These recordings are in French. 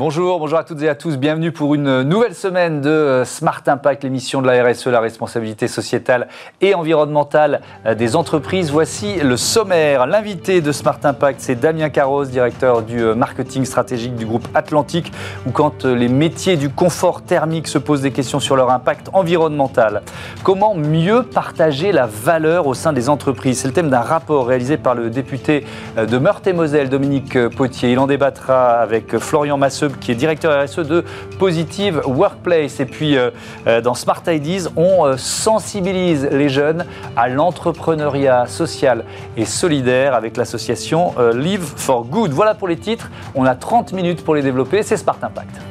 Bonjour, bonjour à toutes et à tous. Bienvenue pour une nouvelle semaine de euh, Smart Impact, l'émission de la RSE, la responsabilité sociétale et environnementale euh, des entreprises. Voici le sommaire. L'invité de Smart Impact, c'est Damien Carros, directeur du euh, marketing stratégique du groupe Atlantique, où quand les métiers du confort thermique se posent des questions sur leur impact environnemental. Comment mieux partager la valeur au sein des entreprises? C'est le thème d'un rapport réalisé par le député de Meurthe-et-Moselle, Dominique Potier. Il en débattra avec Florian Masseux qui est directeur RSE de Positive Workplace. Et puis, euh, euh, dans Smart Ideas, on euh, sensibilise les jeunes à l'entrepreneuriat social et solidaire avec l'association Live for Good. Voilà pour les titres. On a 30 minutes pour les développer. C'est Smart Impact.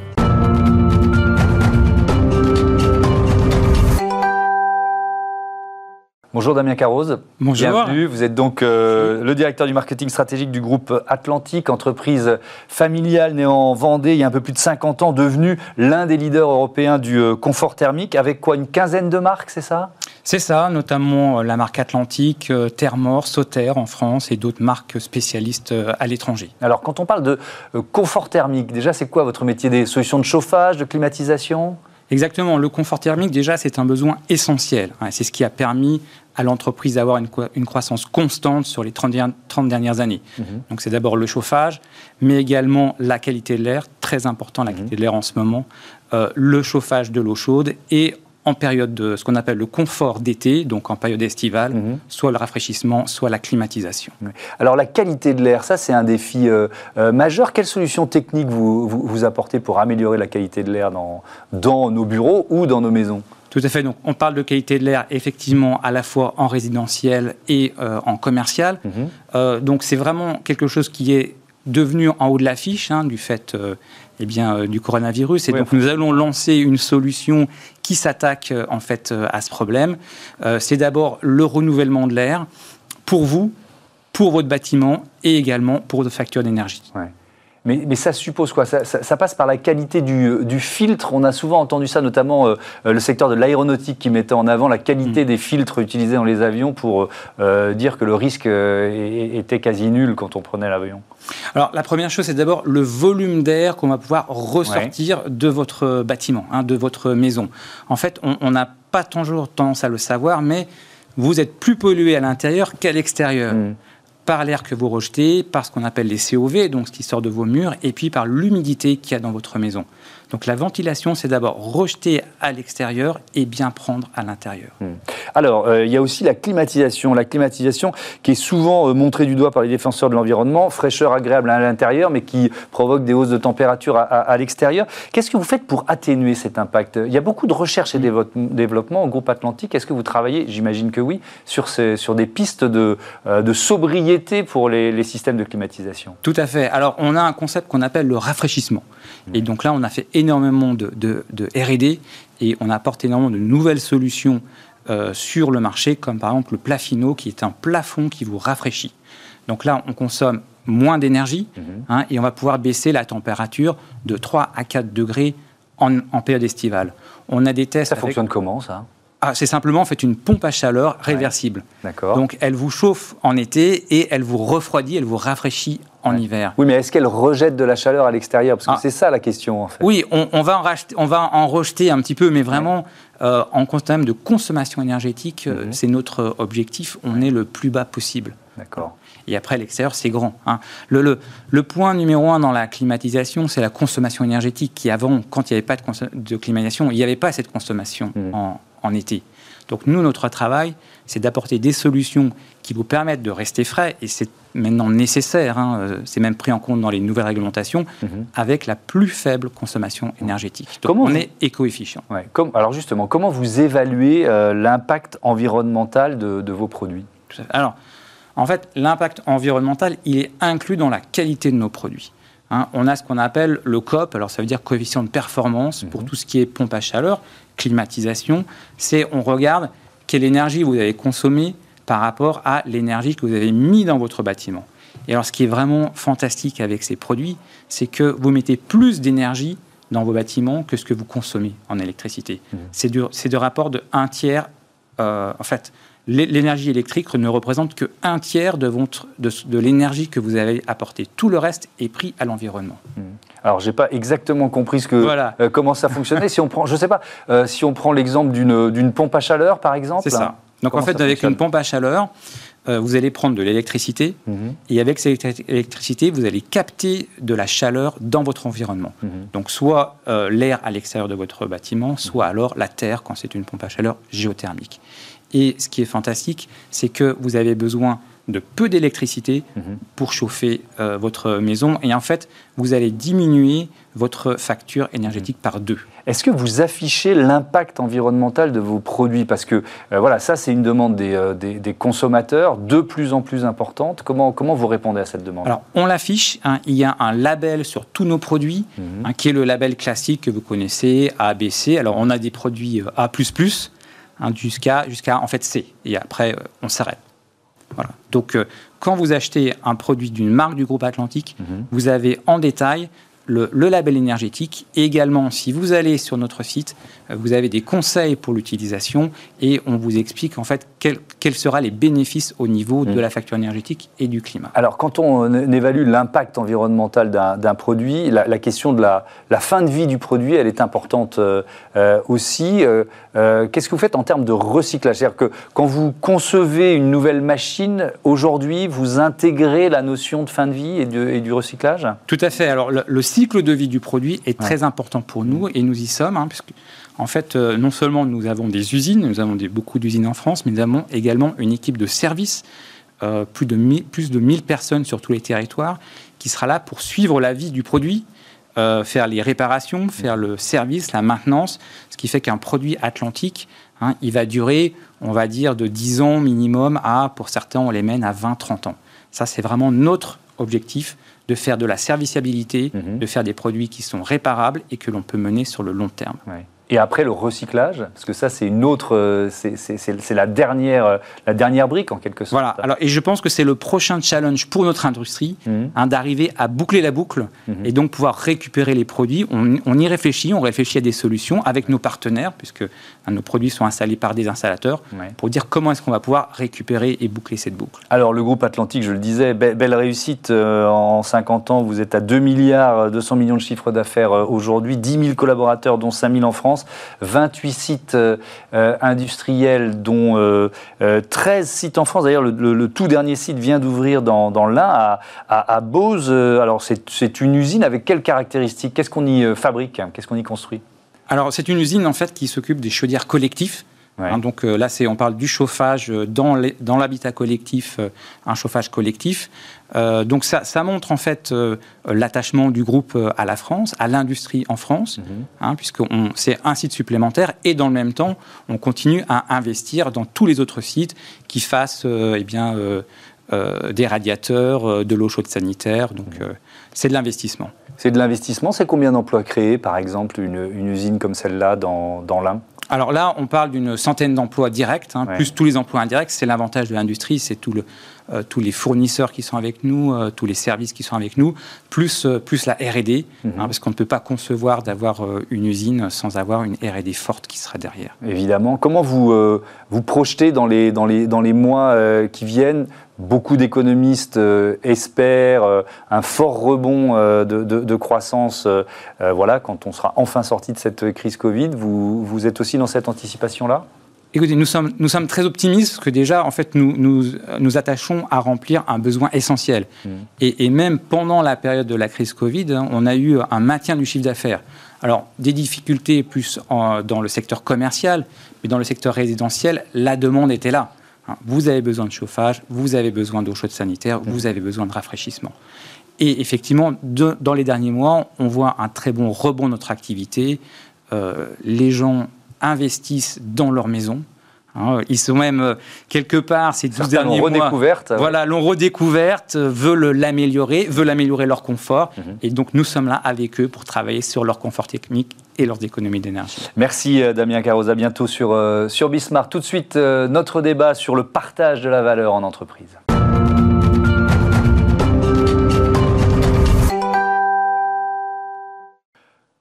Bonjour Damien Carroz. Bonjour. Bienvenue. Vous êtes donc euh, le directeur du marketing stratégique du groupe Atlantique, entreprise familiale née en Vendée il y a un peu plus de 50 ans, devenue l'un des leaders européens du euh, confort thermique, avec quoi une quinzaine de marques, c'est ça? C'est ça, notamment euh, la marque Atlantique, Thermor, Sauter en France et d'autres marques spécialistes à l'étranger. Alors quand on parle de confort thermique, déjà c'est quoi votre métier? Des solutions de chauffage, de climatisation? Exactement. Le confort thermique, déjà, c'est un besoin essentiel. C'est ce qui a permis à l'entreprise d'avoir une, croissance constante sur les 30, dernières années. Mhm. Donc, c'est d'abord le chauffage, mais également la qualité de l'air, très important la mhm. qualité de l'air en ce moment, euh, le chauffage de l'eau chaude et en période de ce qu'on appelle le confort d'été, donc en période estivale, mhm. soit le rafraîchissement, soit la climatisation. Alors la qualité de l'air, ça c'est un défi euh, euh, majeur. Quelles solutions techniques vous, vous, apportez pour améliorer la qualité de l'air dans, dans nos bureaux ou dans nos maisons? Tout à fait. Donc, on parle de qualité de l'air effectivement à la fois en résidentiel et euh, en commercial. Mhm. donc, c'est vraiment quelque chose qui est devenu en haut de l'affiche hein, du fait eh bien, euh, du coronavirus. Et donc, nous allons lancer une solution qui s'attaque euh, en fait euh, à ce problème. c'est d'abord le renouvellement de l'air pour vous, pour votre bâtiment et également pour votre facture d'énergie. Mais, ça suppose quoi? Ça, passe par la qualité du, filtre. On a souvent entendu ça, notamment euh, le secteur de l'aéronautique qui mettait en avant la qualité mm. des filtres utilisés dans les avions pour euh, dire que le risque euh, était quasi nul quand on prenait l'avion. Alors la première chose, c'est d'abord le volume d'air qu'on va pouvoir ressortir de votre bâtiment, hein, de votre maison. En fait, on n'a pas toujours tendance à le savoir, mais vous êtes plus pollué à l'intérieur qu'à l'extérieur. Mm par l'air que vous rejetez, par ce qu'on appelle les COV, donc ce qui sort de vos murs, et puis par l'humidité qu'il y a dans votre maison. Donc la ventilation, c'est d'abord rejeter à l'extérieur et bien prendre à l'intérieur. Hmm. Alors, euh, il y a aussi la climatisation. La climatisation qui est souvent euh, montrée du doigt par les défenseurs de l'environnement, fraîcheur agréable à l'intérieur, mais qui provoque des hausses de température à, l'extérieur. Qu'est-ce que vous faites pour atténuer cet impact? Il y a beaucoup de recherche et de développement au groupe Atlantique. Est-ce que vous travaillez, j'imagine que oui, sur, ces, sur des pistes de, euh, de sobriété pour les, les systèmes de climatisation? Tout à fait. Alors, on a un concept qu'on appelle le rafraîchissement. Et donc là, on a fait énormément de, RD et on apporte énormément de nouvelles solutions euh, sur le marché, comme par exemple le Plafino, qui est un plafond qui vous rafraîchit. Donc là, on consomme moins d'énergie mhm. hein, et on va pouvoir baisser la température de 3 à 4 degrés en, période estivale. On a des tests. Ça fonctionne comment ça? Ah, c'est simplement en fait une pompe à chaleur réversible. D'accord. Donc elle vous chauffe en été et elle vous refroidit, elle vous rafraîchit en hiver. Oui, mais est-ce qu'elle rejette de la chaleur à l'extérieur? Parce que ah. c'est ça la question en fait. Oui, on, va en racheter, on va en rejeter un petit peu, mais vraiment euh, en termes de consommation énergétique, euh, mhm. c'est notre objectif. On est le plus bas possible. D'accord. Et après, l'extérieur, c'est grand. Hein. Le, le, le, point numéro un dans la climatisation, c'est la consommation énergétique, qui avant, quand il n'y avait pas de, de, climatisation, il n'y avait pas cette consommation mhm. en, en été. Donc nous, notre travail, c'est d'apporter des solutions qui vous permettent de rester frais, et c'est maintenant nécessaire, hein, euh, c'est même pris en compte dans les nouvelles réglementations, mhm. avec la plus faible consommation énergétique. Donc comment on est éco-efficient. alors justement, comment vous évaluez euh, l'impact environnemental de, vos produits? Alors, en fait, l'impact environnemental, il est inclus dans la qualité de nos produits. Hein. on a ce qu'on appelle le COP, alors ça veut dire coefficient de performance pour mhm. tout ce qui est pompe à chaleur, climatisation, c'est on regarde quelle énergie vous avez consommée par rapport à l'énergie que vous avez mis dans votre bâtiment. Et alors ce qui est vraiment fantastique avec ces produits, c'est que vous mettez plus d'énergie dans vos bâtiments que ce que vous consommez en électricité. Mmh. C'est de, rapport de un tiers. Euh, en fait, l'énergie électrique ne représente que un tiers de, de, l'énergie que vous avez apportée. Tout le reste est pris à l'environnement. Mmh. Alors, j'ai pas exactement compris ce que, euh, comment ça fonctionnait. si on prend, je sais pas, euh, si on prend l'exemple d'une pompe à chaleur, par exemple. C'est ça. Donc, en fait, avec une pompe à chaleur, euh, vous allez prendre de l'électricité mhm. et avec cette électricité, vous allez capter de la chaleur dans votre environnement. Mhm. Donc soit l'air à l'extérieur de votre bâtiment, soit alors la terre quand c'est une pompe à chaleur géothermique. Et ce qui est fantastique, c'est que vous avez besoin de peu d'électricité mhm. pour chauffer euh, votre maison. Et en fait, vous allez diminuer votre facture énergétique mhm. par deux. Est-ce que vous affichez l'impact environnemental de vos produits? Parce que euh, voilà, ça c'est une demande des, euh, des, consommateurs de plus en plus importante. Comment, comment vous répondez à cette demande? Alors on l'affiche, hein. il y a un label sur tous nos produits, mhm. hein, qui est le label classique que vous connaissez, ABC. Alors on a des produits A++, hein, jusqu'à jusqu'à en fait C. Et après, on s'arrête. Donc, euh, quand vous achetez un produit d'une marque du groupe Atlantique, mhm. vous avez en détail le, label énergétique. Et également, si vous allez sur notre site, euh, vous avez des conseils pour l'utilisation et on vous explique en fait quels seront les bénéfices au niveau de mm. la facture énergétique et du climat. Alors, quand on évalue l'impact environnemental d'un produit, la, question de la, fin de vie du produit, elle est importante euh, euh, aussi. Qu'est-ce que vous faites en termes de recyclage? C'est-à-dire que quand vous concevez une nouvelle machine, aujourd'hui, vous intégrez la notion de fin de vie et, et du recyclage? Tout à fait. Alors, le, le cycle de vie du produit est très important pour nous et nous y sommes, hein, puisque en fait, euh, non seulement nous avons des usines, nous avons des, beaucoup d'usines en France, mais nous avons également une équipe de service, euh, plus, de 1000, plus de 1000 personnes sur tous les territoires, qui sera là pour suivre la vie du produit, euh, faire les réparations, faire le service, la maintenance, ce qui fait qu'un produit atlantique, hein, il va durer, on va dire, de 10 ans minimum à, pour certains, on les mène à 20-30 ans. Ça, c'est vraiment notre objectif de faire de la serviciabilité, mhm. de faire des produits qui sont réparables et que l'on peut mener sur le long terme. Et après le recyclage, parce que ça c'est une autre, euh, c'est la dernière, euh, la dernière brique en quelque sorte. Voilà. Alors et je pense que c'est le prochain challenge pour notre industrie mhm. hein, d'arriver à boucler la boucle mhm. et donc pouvoir récupérer les produits. On, y réfléchit, on réfléchit à des solutions avec nos partenaires puisque hein, nos produits sont installés par des installateurs pour dire comment est-ce qu'on va pouvoir récupérer et boucler cette boucle. Alors le groupe Atlantique, je le disais, belle réussite euh, en 50 ans. Vous êtes à 2 milliards 200 millions de chiffres d'affaires aujourd'hui, 10 000 collaborateurs dont 5 000 en France. 28 sites euh, euh, industriels, dont 13 euh, sites en France. D'ailleurs, le, tout dernier site vient d'ouvrir dans, dans l'Ain, à, à, Beauce. Alors, c'est une usine avec quelles caractéristiques? Qu'est-ce qu'on y fabrique? Qu'est-ce qu'on y construit? Alors, c'est une usine en fait qui s'occupe des chaudières collectives. Hein, donc là, on parle du chauffage dans l'habitat collectif, un chauffage collectif. Euh, donc ça, montre en fait euh, l'attachement du groupe euh, à la France, à l'industrie en France, mhm. hein, puisque c'est un site supplémentaire et dans le même temps, on continue à investir dans tous les autres sites qui fassent eh bien, des radiateurs, de l'eau chaude sanitaire. Donc mhm. c'est de l'investissement. C'est de l'investissement. C'est combien d'emplois créés, par exemple, une, usine comme celle-là dans, dans l'Ain? Alors là, on parle d'une centaine d'emplois directs, hein, plus tous les emplois indirects. C'est l'avantage de l'industrie, c'est tout le, euh, tous les fournisseurs qui sont avec nous, euh, tous les services qui sont avec nous, plus, euh, plus la R&D, hein, mhm. parce qu'on ne peut pas concevoir d'avoir une usine sans avoir une R&D forte qui sera derrière. Évidemment. Comment vous vous projetez dans les, dans les, dans les mois qui viennent Beaucoup d'économistes espèrent un fort rebond de, de, croissance voilà, quand on sera enfin sorti de cette crise Covid. Vous, vous êtes aussi dans cette anticipation-là? Écoutez, nous sommes, nous sommes très optimistes parce que déjà, en fait, nous nous, nous attachons à remplir un besoin essentiel. Mmh. Et, et, même pendant la période de la crise Covid, hein, on a eu un maintien du chiffre d'affaires. Alors, des difficultés plus dans le secteur commercial, mais dans le secteur résidentiel, la demande était là. Hein, vous avez besoin de chauffage, vous avez besoin d'eau chaude sanitaire, mmh. vous avez besoin de rafraîchissement. Et effectivement, dans les derniers mois, on voit un très bon rebond de notre activité. Euh, les gens investissent dans leur maison. Hein, ils sont même euh, quelque part ces 12 derniers mois. Redécouverte. Voilà, l'ont redécouverte, veulent l'améliorer, veulent améliorer leur confort. Mhm. Et donc nous sommes là avec eux pour travailler sur leur confort technique et leurs économies d'énergie. Merci euh, Damien Carroz, à bientôt sur, euh, sur Bismarck. Tout de suite, notre débat sur le partage de la valeur en entreprise.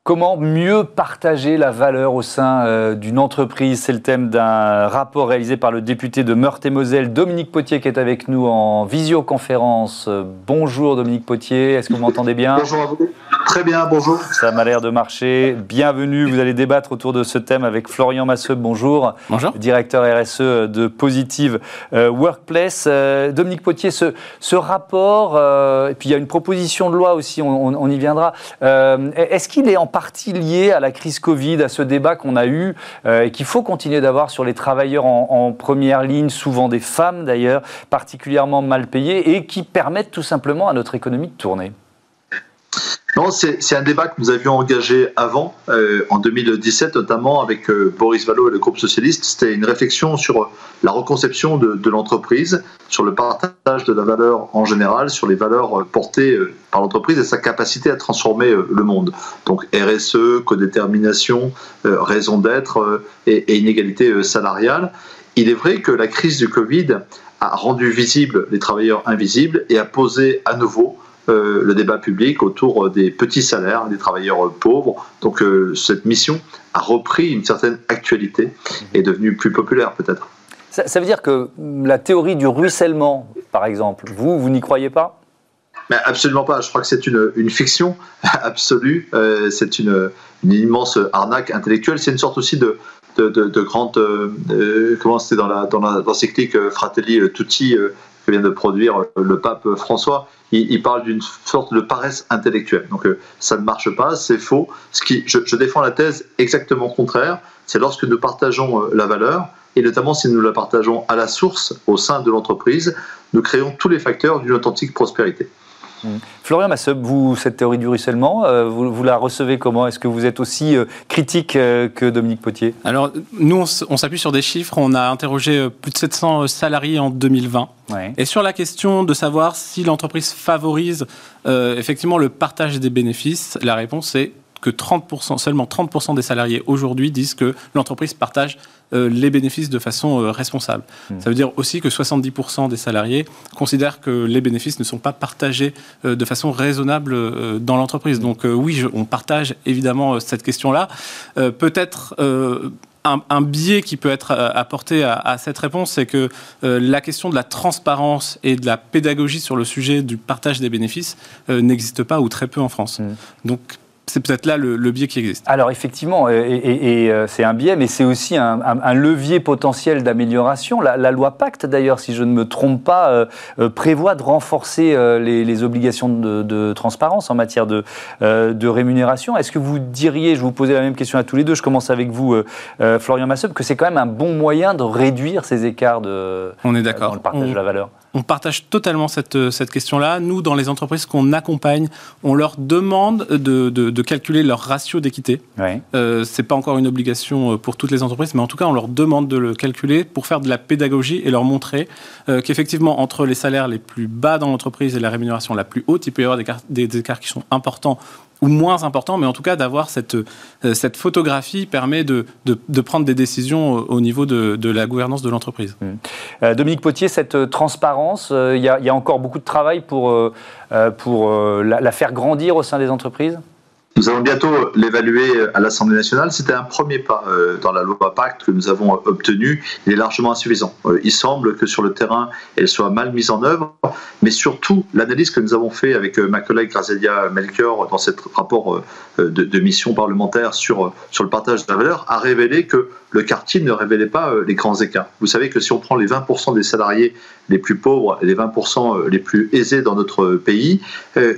Comment mieux partager la valeur au sein euh, d'une entreprise? C'est le thème d'un rapport réalisé par le député de Meurthe-et-Moselle, Dominique Potier, qui est avec nous en visioconférence. bonjour Dominique Potier, est-ce que vous m'entendez bien? Bonjour à vous. Très bien, bonjour. Ça m'a l'air de marcher. Bienvenue. Vous allez débattre autour de ce thème avec Florian Masseux. Bonjour. Bonjour. Directeur RSE de Positive euh, Workplace. Euh, Dominique Potier, ce, ce rapport, euh, et puis il y a une proposition de loi aussi, on, y viendra. Est-ce qu'il est en partie lié à la crise Covid, à ce débat qu'on a eu et qu'il faut continuer d'avoir sur les travailleurs en, en première ligne, souvent des femmes d'ailleurs, particulièrement mal payées et qui permettent tout simplement à notre économie de tourner? Non, c'est un débat que nous avions engagé avant, euh, en 2017, notamment avec euh, Boris Vallaud et le groupe socialiste. C'était une réflexion sur la reconception de, l'entreprise, sur le partage de la valeur en général, sur les valeurs portées euh, par l'entreprise et sa capacité à transformer le monde. Donc RSE, codétermination, raison d'être et, et, inégalité salariale. Il est vrai que la crise du Covid a rendu visibles les travailleurs invisibles et a posé à nouveau euh, le débat public autour des petits salaires des travailleurs pauvres. Donc euh, cette mission a repris une certaine actualité et est devenue plus populaire peut-être. Ça, veut dire que la théorie du ruissellement, par exemple, vous, vous n'y croyez pas? Mais absolument pas. Je crois que c'est une, une, fiction absolue. Euh, c'est une, une, immense arnaque intellectuelle. C'est une sorte aussi de, de, de, grande. comment c'était dans la dans l'encyclique Fratelli Tutti que vient de produire le pape François il, parle d'une sorte de paresse intellectuelle. Donc euh, ça ne marche pas, c'est faux. Ce qui, je, défends la thèse exactement contraire. C'est lorsque nous partageons euh, la valeur, et notamment si nous la partageons à la source au sein de l'entreprise, nous créons tous les facteurs d'une authentique prospérité. Mmh. Florian Masseb, vous, cette théorie du ruissellement, euh, vous, la recevez comment? Est-ce que vous êtes aussi critique que Dominique Potier? Alors, nous, on s'appuie sur des chiffres. On a interrogé plus de 700 salariés en 2020. Et sur la question de savoir si l'entreprise favorise euh, effectivement le partage des bénéfices, la réponse est que 30%, seulement 30% des salariés aujourd'hui disent que l'entreprise partage euh, les bénéfices de façon euh, responsable. Hmm. Ça veut dire aussi que 70% des salariés considèrent que les bénéfices ne sont pas partagés de façon raisonnable dans l'entreprise. Hmm. Donc oui, on partage évidemment cette question-là. Peut-être un, biais qui peut être euh, apporté à, cette réponse, c'est que euh, la question de la transparence et de la pédagogie sur le sujet du partage des bénéfices euh, n'existe pas ou très peu en France. Mmh. Donc c'est peut-être là le, biais qui existe. Alors effectivement, et, euh, c'est un biais, mais c'est aussi un, levier potentiel d'amélioration. La, loi Pacte, d'ailleurs, si je ne me trompe pas, euh, euh, prévoit de renforcer les, obligations de, transparence en matière de, de rémunération. Est-ce que vous diriez, je vous posais la même question à tous les deux, je commence avec vous, Florian Masseb, que c'est quand même un bon moyen de réduire ces écarts de, On est d'accord. dans le partage de la valeur? On partage totalement cette, cette question-là. Nous, dans les entreprises qu'on accompagne, on leur demande de, de, calculer leur ratio d'équité. Ouais. Euh, Ce n'est pas encore une obligation euh, pour toutes les entreprises, mais en tout cas, on leur demande de le calculer pour faire de la pédagogie et leur montrer euh, qu'effectivement, entre les salaires les plus bas dans l'entreprise et la rémunération la plus haute, il peut y avoir des, des écarts qui sont importants ou moins important, mais en tout cas d'avoir cette, euh, cette photographie permet de, de, prendre des décisions au niveau de, de la gouvernance de l'entreprise. Mmh. Euh, Dominique Potier, cette euh, transparence, il y, a encore beaucoup de travail pour, pour la faire grandir au sein des entreprises? Nous allons bientôt l'évaluer à l'Assemblée nationale. C'était un premier pas euh, dans la loi Pacte que nous avons obtenu. Il est largement insuffisant. Euh, il semble que sur le terrain, elle soit mal mise en œuvre, mais surtout l'analyse que nous avons fait avec euh, ma collègue Grazelia Melchior dans ce rapport de, mission parlementaire sur, sur le partage de la valeur a révélé que le quartier ne révélait pas les grands écarts. Vous savez que si on prend les 20% des salariés les plus pauvres et les 20% les plus aisés dans notre pays,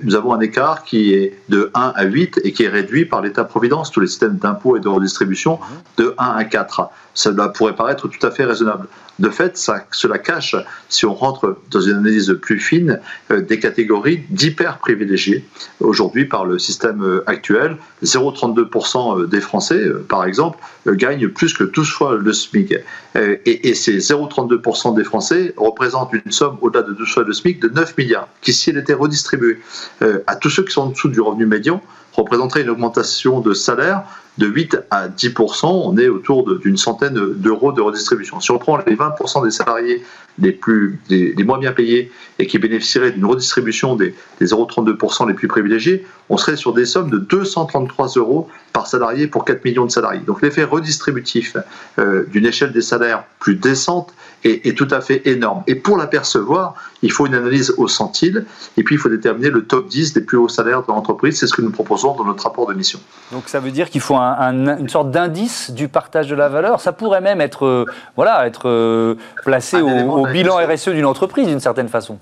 nous avons un écart qui est de 1 à 8 et qui est réduit par l'État-providence, tous les systèmes d'impôts et de redistribution, de 1 à 4. Cela pourrait paraître tout à fait raisonnable. De fait, cela cache, si on rentre dans une analyse plus fine, euh, des catégories d'hyper privilégiées aujourd'hui par le système euh, actuel. 0,32% euh, des Français, par exemple, gagnent plus que 12 fois le SMIC. Et, et ces 0,32% des Français représentent une somme au-delà de 12 fois le SMIC de 9 milliards, qui, si elle était redistribuée à tous ceux qui sont en dessous du revenu médian, représenterait une augmentation de salaire de 8 à 10% on est autour d'une centaine d'euros de redistribution. Si on prend les 20% des salariés les, plus, les, moins bien payés et qui bénéficieraient d'une redistribution des, des 0,32% les plus privilégiés, on serait sur des sommes de 233 euros par salarié pour 4 millions de salariés. Donc l'effet redistributif euh, d'une échelle des salaires plus décente est, est, tout à fait énorme. Et pour l'apercevoir, il faut une analyse au centile et puis il faut déterminer le top 10 des plus hauts salaires de l'entreprise. C'est ce que nous proposons dans notre rapport de mission. Donc ça veut dire qu'il faut un, une sorte d'indice du partage de la valeur. Ça pourrait même être, euh, voilà, être euh, placé au, au bilan RSE d'une entreprise d'une certaine façon.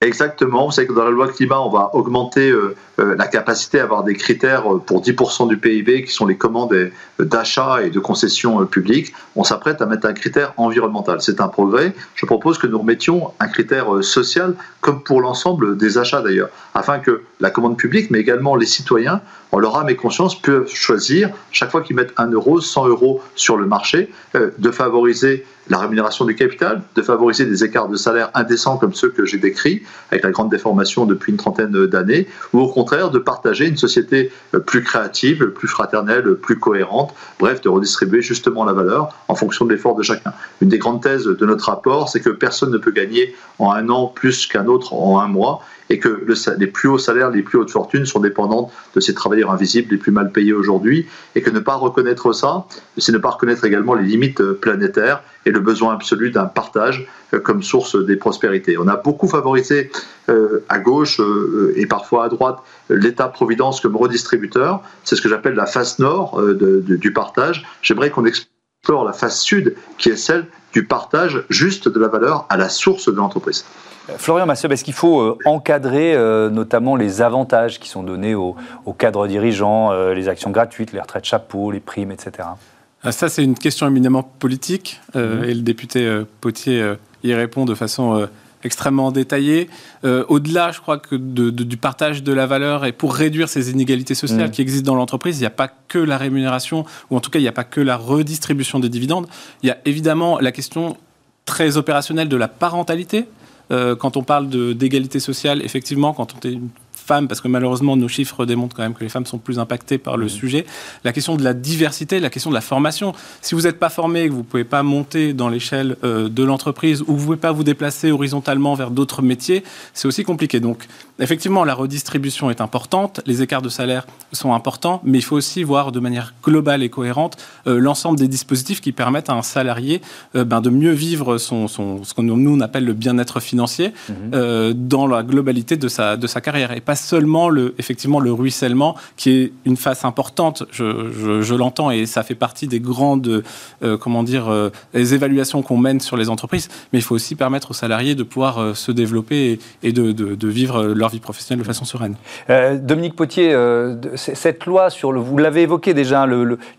Exactement. Vous savez que dans la loi climat, on va augmenter euh, la capacité à avoir des critères euh, pour 10% du PIB qui sont les commandes d'achat et de concessions publiques. On s'apprête à mettre un critère environnemental. C'est un progrès. Je propose que nous remettions un critère social, comme pour l'ensemble des achats d'ailleurs, afin que la commande publique, mais également les citoyens, en leur âme et conscience, peuvent choisir, chaque fois qu'ils mettent 1 euro, 100 euros sur le marché, de favoriser la rémunération du capital, de favoriser des écarts de salaire indécents comme ceux que j'ai décrits, avec la grande déformation depuis une trentaine d'années, ou au contraire de partager une société plus créative, plus fraternelle, plus cohérente, bref, de redistribuer justement la valeur en fonction de l'effort de chacun. Une des grandes thèses de notre rapport, c'est que personne ne peut gagner en un an plus qu'un autre en un mois, et que le, les plus hauts salaires, les plus hautes fortunes sont dépendantes de ces travailleurs invisibles les plus mal payés aujourd'hui, et que ne pas reconnaître ça, c'est ne pas reconnaître également les limites euh, planétaires et le besoin absolu d'un partage euh, comme source des prospérités. On a beaucoup favorisé euh, à gauche et parfois à droite l'État-providence comme redistributeur, c'est ce que j'appelle la face nord du partage. J'aimerais qu'on explore la face sud, qui est celle du partage juste de la valeur à la source de l'entreprise. Florian Masseb, est-ce qu'il faut euh, encadrer euh, notamment les avantages qui sont donnés aux, cadres dirigeants, euh, les actions gratuites, les retraites chapeau, les primes, etc. Ah, ça, c'est une question éminemment politique mhm. et le député Potier y répond de façon extrêmement détaillée. Au-delà, je crois que du partage de la valeur et pour réduire ces inégalités sociales mhm. qui existent dans l'entreprise, il n'y a pas que la rémunération, ou en tout cas, il n'y a pas que la redistribution des dividendes. Il y a évidemment la question très opérationnelle de la parentalité. Euh, quand on parle d'égalité sociale, effectivement, quand on est une femmes, parce que malheureusement nos chiffres démontrent quand même que les femmes sont plus impactées par le mmh. sujet. La question de la diversité, la question de la formation. Si vous n'êtes pas formé, que vous ne pouvez pas monter dans l'échelle euh, de l'entreprise ou vous ne pouvez pas vous déplacer horizontalement vers d'autres métiers, c'est aussi compliqué. Donc effectivement, la redistribution est importante, les écarts de salaire sont importants, mais il faut aussi voir de manière globale et cohérente euh, l'ensemble des dispositifs qui permettent à un salarié euh, ben, de mieux vivre son, ce que nous on appelle le bien-être financier mmh. dans la globalité de sa, de sa carrière et pas seulement le, effectivement le ruissellement, qui est une phase importante, je, l'entends, et ça fait partie des grandes, euh, comment dire, euh, évaluations qu'on mène sur les entreprises, mais il faut aussi permettre aux salariés de pouvoir euh, se développer et, de, vivre leur vie professionnelle de façon sereine. Dominique Potier, cette loi sur le, vous l'avez évoqué déjà,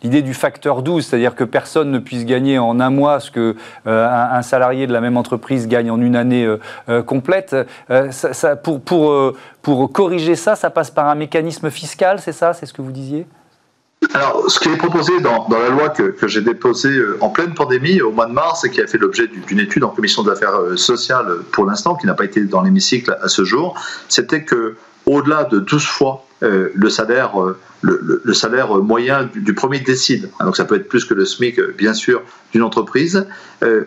l'idée du facteur 12, c'est-à-dire que personne ne puisse gagner en un mois ce que un, salarié de la même entreprise gagne en une année complète, pour, pour, pour corriger ça, ça passe par un mécanisme fiscal, c'est ça C'est ce que vous disiez? Alors, ce qui est proposé dans, la loi que, j'ai déposée euh, en pleine pandémie au mois de mars et qui a fait l'objet d'une étude en commission d'affaires euh, sociales pour l'instant, qui n'a pas été dans l'hémicycle à ce jour, c'était que au-delà de 12 fois euh, le salaire, euh, le, salaire moyen du, premier décide. Hein, donc ça peut être plus que le SMIC, euh, bien sûr, d'une entreprise.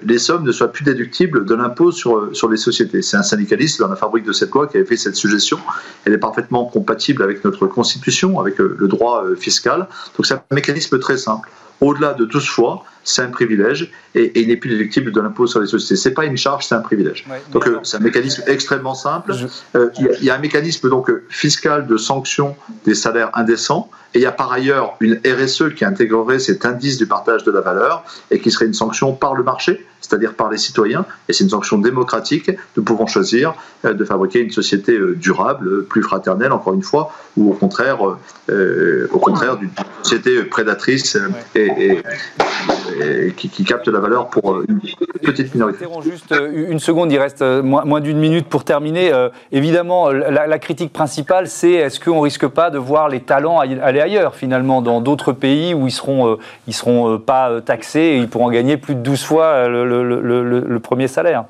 les sommes ne soient plus déductibles de l'impôt sur, sur les sociétés. C'est un syndicaliste dans la fabrique de cette loi qui avait fait cette suggestion. Elle est parfaitement compatible avec notre constitution, avec le droit fiscal. Donc c'est un mécanisme très simple au-delà de 12 fois, c'est un privilège et, il n'est plus déductible de l'impôt sur les sociétés. Ce n'est pas une charge, c'est un privilège. donc c'est un mécanisme extrêmement simple. Il y, a un mécanisme donc fiscal de sanction des salaires indécents et il y a par ailleurs une RSE qui intégrerait cet indice du partage de la valeur et qui serait une sanction par le marché, c'est-à-dire par les citoyens. Et c'est une sanction démocratique. Nous pouvons choisir euh, de fabriquer une société durable, plus fraternelle, encore une fois, ou au contraire, au contraire d'une société prédatrice et et, qui, capte la valeur pour euh, une petite minorité. Juste euh, une seconde, il reste euh, moins, d'une minute pour terminer. évidemment, la, critique principale, c'est est-ce qu'on risque pas de voir les talents aller ailleurs, finalement, dans d'autres pays où ils seront, ils seront pas taxés et ils pourront gagner plus de 12 fois le, premier salaire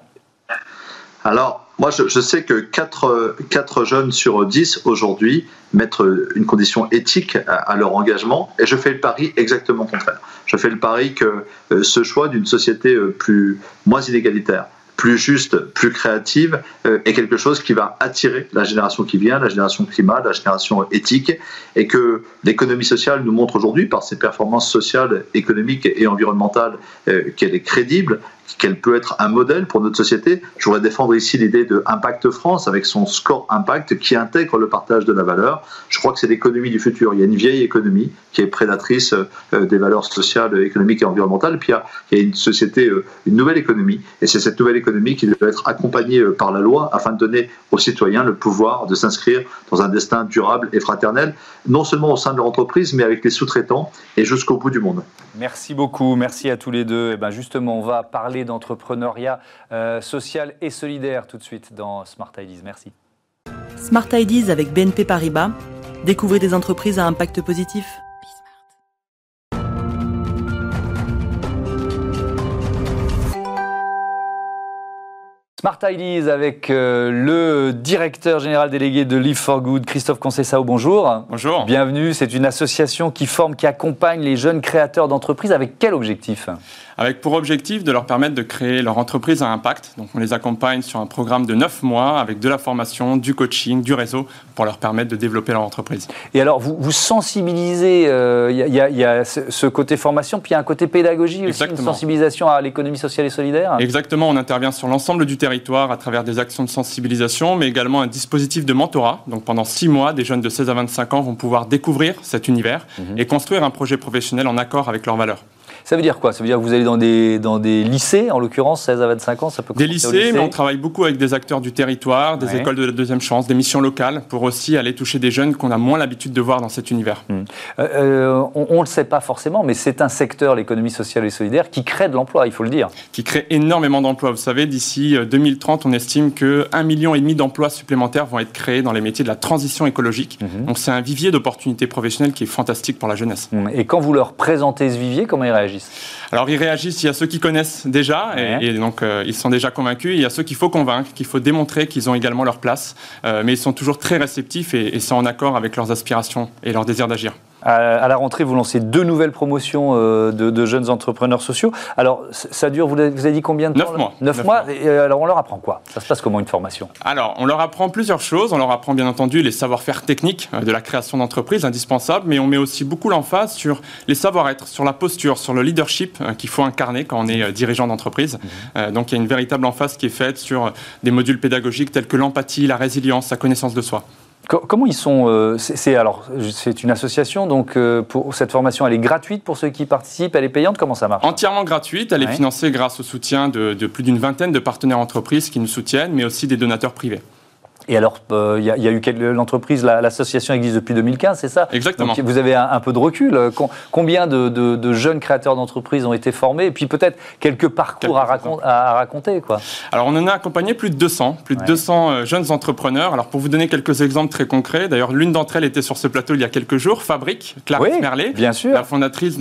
Alors, Moi, je, sais que 4, 4, jeunes sur 10 aujourd'hui mettent une condition éthique à, leur engagement, et je fais le pari exactement contraire. Je fais le pari que ce choix d'une société plus, moins inégalitaire, plus juste, plus créative, euh, est quelque chose qui va attirer la génération qui vient, la génération climat, la génération éthique, et que l'économie sociale nous montre aujourd'hui, par ses performances sociales, économiques et environnementales, euh, qu'elle est crédible, qu'elle peut être un modèle pour notre société. Je voudrais défendre ici l'idée de Impact France avec son score Impact qui intègre le partage de la valeur. Je crois que c'est l'économie du futur. Il y a une vieille économie qui est prédatrice euh, des valeurs sociales, économiques et environnementales. Puis il y a une société, euh, une nouvelle économie. Et c'est cette nouvelle économie qui doit être accompagnée euh, par la loi afin de donner aux citoyens le pouvoir de s'inscrire dans un destin durable et fraternel, non seulement au sein de leur entreprise, mais avec les sous-traitants et jusqu'au bout du monde. Merci beaucoup. Merci à tous les deux. Et eh ben justement, on va parler d'entrepreneuriat euh, social et solidaire tout de suite dans Smart Ideas. Merci. Smart Ideas avec BNP Paribas. Découvrez des entreprises à impact positif. Smart Ideas avec euh, le directeur général délégué de Live for Good, Christophe Concessao. Bonjour. Bonjour. Bienvenue. C'est une association qui forme, qui accompagne les jeunes créateurs d'entreprises. Avec quel objectif? Avec pour objectif de leur permettre de créer leur entreprise à impact. Donc on les accompagne sur un programme de 9 mois avec de la formation, du coaching, du réseau pour leur permettre de développer leur entreprise. Et alors vous, vous sensibilisez, il euh, y, a ce côté formation, puis il y a un côté pédagogie aussi, une sensibilisation à l'économie sociale et solidaire Exactement, on intervient sur l'ensemble du territoire à travers des actions de sensibilisation, mais également un dispositif de mentorat. Donc pendant 6 mois, des jeunes de 16 à 25 ans vont pouvoir découvrir cet univers mhm. et construire un projet professionnel en accord avec leurs valeurs. Ça veut dire quoi? Ça veut dire que vous allez dans des, dans des lycées, en l'occurrence, 16 à 25 ans, ça peut Des lycées, mais on travaille beaucoup avec des acteurs du territoire, des écoles de la deuxième chance, des missions locales, pour aussi aller toucher des jeunes qu'on a moins l'habitude de voir dans cet univers. Hmm. Euh, euh, on ne le sait pas forcément, mais c'est un secteur, l'économie sociale et solidaire, qui crée de l'emploi, il faut le dire. Qui crée énormément d'emplois. Vous savez, d'ici 2030, euh, on estime que 1,5 million et demi d'emplois supplémentaires vont être créés dans les métiers de la transition écologique. Mhm. Donc c'est un vivier d'opportunités professionnelles qui est fantastique pour la jeunesse. Hmm. Et quand vous leur présentez ce vivier, comment ils réagissent? Alors ils réagissent, il y a ceux qui connaissent déjà, et, donc euh, ils sont déjà convaincus, il y a ceux qu'il faut convaincre, qu'il faut démontrer qu'ils ont également leur place, euh, mais ils sont toujours très réceptifs et, et sont en accord avec leurs aspirations et leur désir d'agir. À, la rentrée, vous lancez deux nouvelles promotions euh, de, jeunes entrepreneurs sociaux. Alors, ça dure, vous avez, dit combien de temps Neuf mois. Neuf mois. Et, alors, on leur apprend quoi? Ça se passe comment une formation? Alors, on leur apprend plusieurs choses. On leur apprend bien entendu les savoir-faire techniques de la création d'entreprise, indispensables, mais on met aussi beaucoup l'emphase sur les savoir-être, sur la posture, sur le leadership qu'il faut incarner quand on est dirigeant d'entreprise. Mhm. donc, il y a une véritable emphase qui est faite sur des modules pédagogiques tels que l'empathie, la résilience, la connaissance de soi. Comment ils sont euh, C'est alors c'est une association donc euh, pour cette formation elle est gratuite pour ceux qui participent, elle est payante. Comment ça marche? Entièrement gratuite. Elle est financée grâce au soutien de, de plus d'une vingtaine de partenaires entreprises qui nous soutiennent, mais aussi des donateurs privés. Et alors, il euh, y, a eu l'entreprise, l'association existe depuis 2015, c'est ça? Exactement. vous avez un, peu de recul. Combien de, jeunes créateurs d'entreprises ont été formés Et puis peut-être quelques parcours à, raconter quoi. Alors, on en a accompagné plus de 200, plus de 200 euh, jeunes entrepreneurs. Alors, pour vous donner quelques exemples très concrets, d'ailleurs, l'une d'entre elles était sur ce plateau il y a quelques jours, Fabrique, Clarisse Merlet, bien sûr. la fondatrice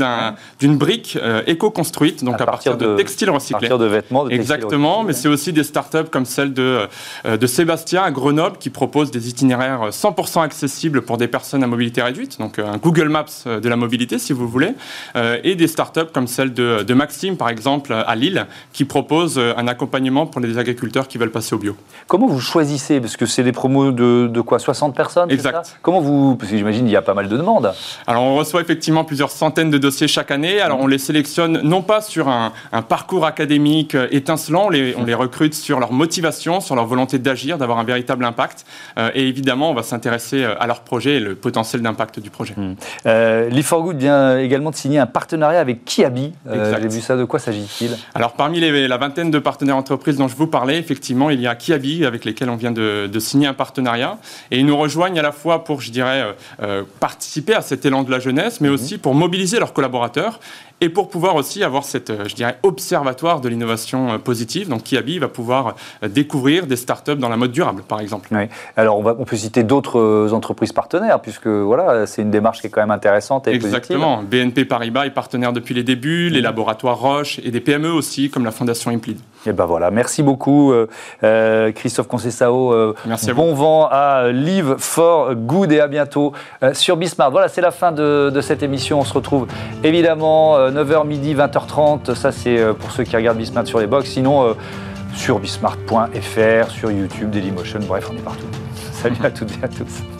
d'une brique euh, éco-construite, donc à, partir, de, textiles recyclés. À partir de vêtements. De Exactement, mais c'est aussi des startups comme celle de, de Sébastien à Grenoble qui propose des itinéraires 100% accessibles pour des personnes à mobilité réduite, donc euh, un Google Maps euh, de la mobilité si vous voulez, euh, et des startups comme celle de, Maxime par exemple à Lille qui propose un accompagnement pour les agriculteurs qui veulent passer au bio. Comment vous choisissez? Parce que c'est des promos de, quoi? 60 personnes Exact. Comment vous Parce que j'imagine il y a pas mal de demandes. Alors on reçoit effectivement plusieurs centaines de dossiers chaque année. Alors on les sélectionne non pas sur un, parcours académique étincelant, on les, on les recrute sur leur motivation, sur leur volonté d'agir, d'avoir un véritable Euh, et évidemment, on va s'intéresser euh, à leur projet et le potentiel d'impact du projet. Mmh. Euh, Good vient également de signer un partenariat avec Kiabi. Euh, J'ai vu ça. De quoi s'agit-il? Alors, parmi les, la vingtaine de partenaires entreprises dont je vous parlais, effectivement, il y a Kiabi avec lesquels on vient de, signer un partenariat. Et ils nous rejoignent à la fois pour, je dirais, participer à cet élan de la jeunesse, mais mmh. aussi pour mobiliser leurs collaborateurs et pour pouvoir aussi avoir cette, je dirais, observatoire de l'innovation positive. Donc, Kiabi va pouvoir découvrir des startups dans la mode durable, par exemple. Oui. Alors, on, va, on peut citer d'autres euh, entreprises partenaires, puisque voilà, c'est une démarche qui est quand même intéressante et Exactement. BNP Paribas est partenaire depuis les débuts, les mmh. laboratoires Roche et des PME aussi, comme la Fondation Implid. Et ben voilà, merci beaucoup euh, euh, Christophe Concessao. euh, Merci à bon vent à Live for Good et à bientôt euh, sur Bismart. Voilà, c'est la fin de, de cette émission. On se retrouve évidemment euh, 9h midi, 20h30. Ça, c'est pour ceux qui regardent Bismart sur les box. Sinon, sur bismart.fr, sur YouTube, Dailymotion, bref, on est partout. Salut à toutes et à tous.